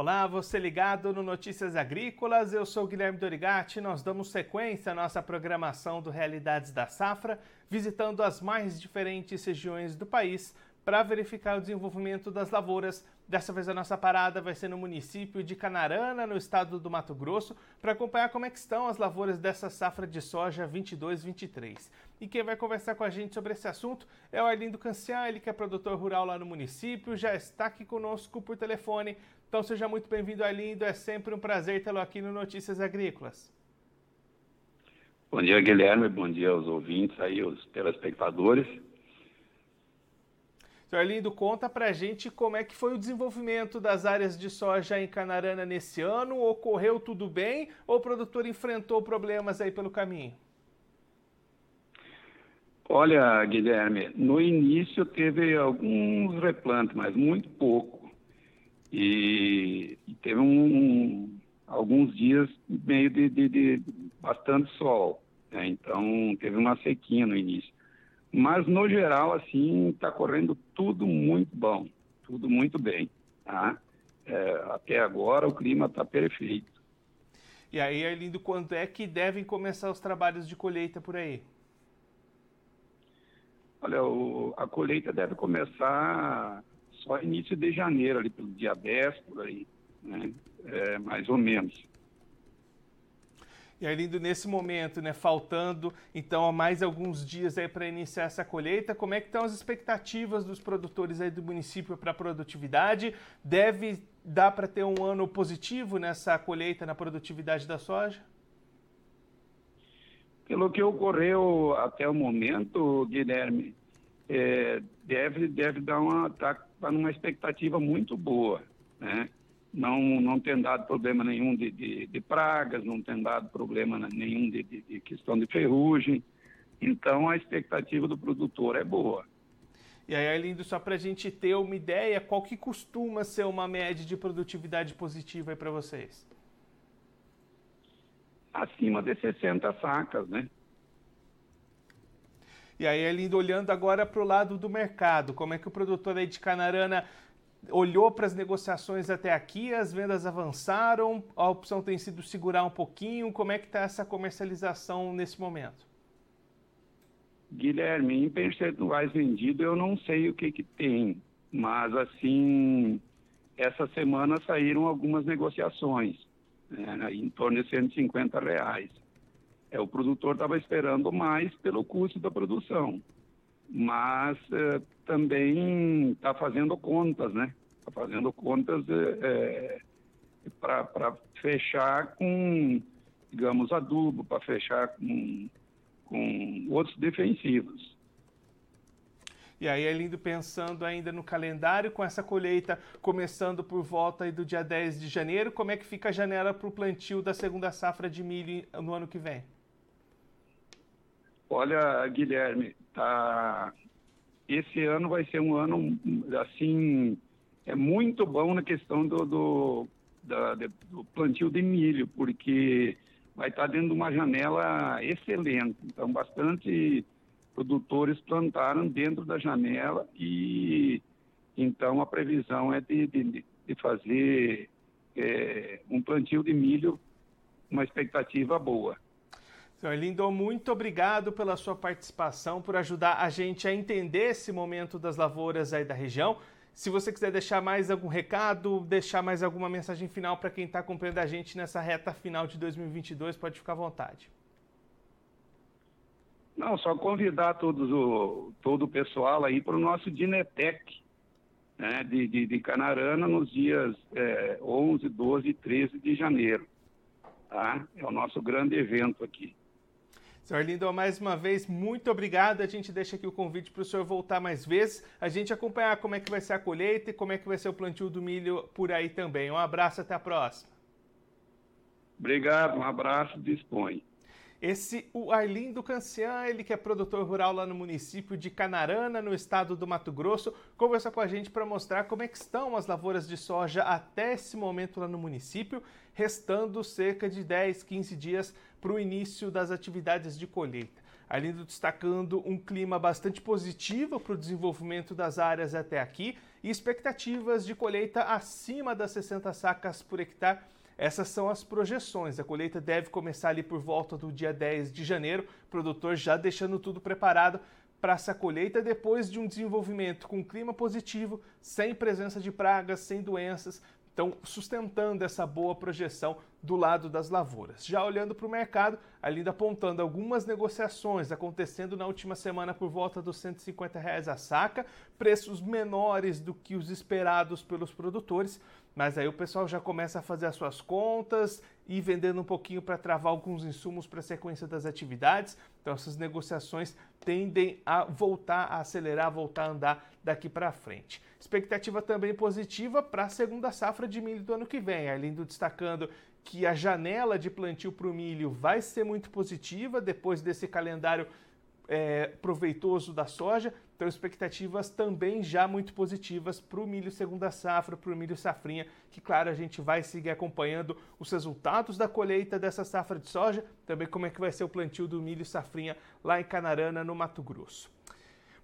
Olá, você ligado no Notícias Agrícolas, eu sou Guilherme Dorigati. Nós damos sequência à nossa programação do Realidades da Safra, visitando as mais diferentes regiões do país para verificar o desenvolvimento das lavouras. Dessa vez a nossa parada vai ser no município de Canarana, no estado do Mato Grosso, para acompanhar como é estão as lavouras dessa safra de soja 22-23. E quem vai conversar com a gente sobre esse assunto é o Arlindo Cancian, ele que é produtor rural lá no município, já está aqui conosco por telefone. Então seja muito bem-vindo, Arlindo, é sempre um prazer tê-lo aqui no Notícias Agrícolas. Bom dia, Guilherme, bom dia aos ouvintes aí, os telespectadores. Senhor Arlindo, conta pra gente como é que foi o desenvolvimento das áreas de soja em Canarana nesse ano. Ocorreu tudo bem ou o produtor enfrentou problemas aí pelo caminho? Olha, Guilherme, no início teve alguns replantes, mas muito pouco. E teve um, alguns dias meio de, de, de bastante sol. Né? Então teve uma sequinha no início. Mas, no geral, assim, está correndo tudo muito bom, tudo muito bem. Tá? É, até agora o clima está perfeito. E aí, Arlindo, quando é que devem começar os trabalhos de colheita por aí? Olha, o, a colheita deve começar só início de janeiro, ali pelo dia 10, por aí, né? É, mais ou menos. E Arlindo, nesse momento, né, faltando então mais alguns dias aí para iniciar essa colheita, como é que estão as expectativas dos produtores aí do município para a produtividade? Deve dar para ter um ano positivo nessa colheita na produtividade da soja? Pelo que ocorreu até o momento, Guilherme, é, deve, deve dar uma, tá, tá numa expectativa muito boa, né? Não, não tem dado problema nenhum de, de, de pragas, não tem dado problema nenhum de, de, questão de ferrugem. Então, a expectativa do produtor é boa. E aí, Arlindo, só para a gente ter uma ideia, qual que costuma ser uma média de produtividade positiva para vocês? Acima de 60 sacas, né? E aí, Arlindo, olhando agora para o lado do mercado, como é que o produtor aí de Canarana olhou para as negociações até aqui, as vendas avançaram, a opção tem sido segurar um pouquinho. Como é que está essa comercialização nesse momento? Guilherme, em percentuais vendidos eu não sei o que, que tem, mas assim, essa semana saíram algumas negociações, né, em torno de 150 reais. É, o produtor estava esperando mais pelo custo da produção mas eh, também está fazendo contas, né? Está fazendo contas é, para fechar com, digamos, adubo, para fechar com, com outros defensivos. E aí é lindo pensando ainda no calendário, com essa colheita começando por volta do dia 10 de janeiro, como é que fica a janela para o plantio da segunda safra de milho no ano que vem? Olha, Guilherme, tá... esse ano vai ser um ano, assim, é muito bom na questão do, do, da, do plantio de milho, porque vai estar dentro de uma janela excelente. Então, bastante produtores plantaram dentro da janela e então a previsão é de, de, de fazer é, um plantio de milho, uma expectativa boa. Senhor Lindo, muito obrigado pela sua participação, por ajudar a gente a entender esse momento das lavouras aí da região. Se você quiser deixar mais algum recado, deixar mais alguma mensagem final para quem está acompanhando a gente nessa reta final de 2022, pode ficar à vontade. Não, só convidar todos o, todo o pessoal aí para o nosso Dinetec, né, de, de, de, Canarana, nos dias é, 11, 12 e 13 de janeiro. Tá? É o nosso grande evento aqui. Senhor Lindo, mais uma vez, muito obrigado. A gente deixa aqui o convite para o senhor voltar mais vezes, a gente acompanhar como é que vai ser a colheita e como é que vai ser o plantio do milho por aí também. Um abraço, até a próxima. Obrigado, um abraço, dispõe. Esse, o Arlindo Cancian, ele que é produtor rural lá no município de Canarana, no estado do Mato Grosso, conversou com a gente para mostrar como é que estão as lavouras de soja até esse momento lá no município, restando cerca de 10, 15 dias para o início das atividades de colheita. Alindo destacando um clima bastante positivo para o desenvolvimento das áreas até aqui e expectativas de colheita acima das 60 sacas por hectare. Essas são as projeções. A colheita deve começar ali por volta do dia 10 de janeiro, o produtor já deixando tudo preparado para essa colheita depois de um desenvolvimento com clima positivo, sem presença de pragas, sem doenças, então sustentando essa boa projeção do lado das lavouras. Já olhando para o mercado, ainda apontando algumas negociações acontecendo na última semana por volta dos 150 reais a saca, preços menores do que os esperados pelos produtores, mas aí o pessoal já começa a fazer as suas contas e vendendo um pouquinho para travar alguns insumos para a sequência das atividades. Então essas negociações tendem a voltar a acelerar, voltar a andar daqui para frente. Expectativa também positiva para a segunda safra de milho do ano que vem, Arlindo destacando que a janela de plantio para o milho vai ser muito positiva depois desse calendário é, proveitoso da soja. Então, expectativas também já muito positivas para o milho segunda safra, para o milho safrinha, que, claro, a gente vai seguir acompanhando os resultados da colheita dessa safra de soja, também como é que vai ser o plantio do milho safrinha lá em Canarana, no Mato Grosso.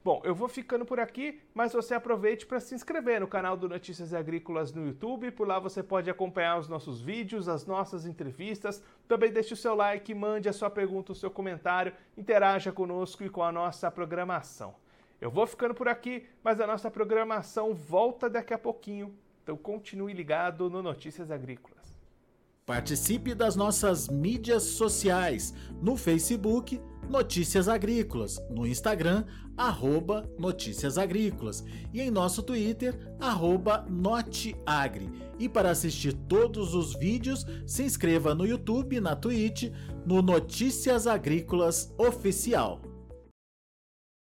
Bom, eu vou ficando por aqui, mas você aproveite para se inscrever no canal do Notícias Agrícolas no YouTube. Por lá você pode acompanhar os nossos vídeos, as nossas entrevistas. Também deixe o seu like, mande a sua pergunta, o seu comentário, interaja conosco e com a nossa programação. Eu vou ficando por aqui, mas a nossa programação volta daqui a pouquinho. Então continue ligado no Notícias Agrícolas. Participe das nossas mídias sociais no Facebook Notícias Agrícolas, no Instagram arroba Notícias Agrícolas e em nosso Twitter arroba Noteagri. E para assistir todos os vídeos, se inscreva no YouTube, na Twitch, no Notícias Agrícolas Oficial.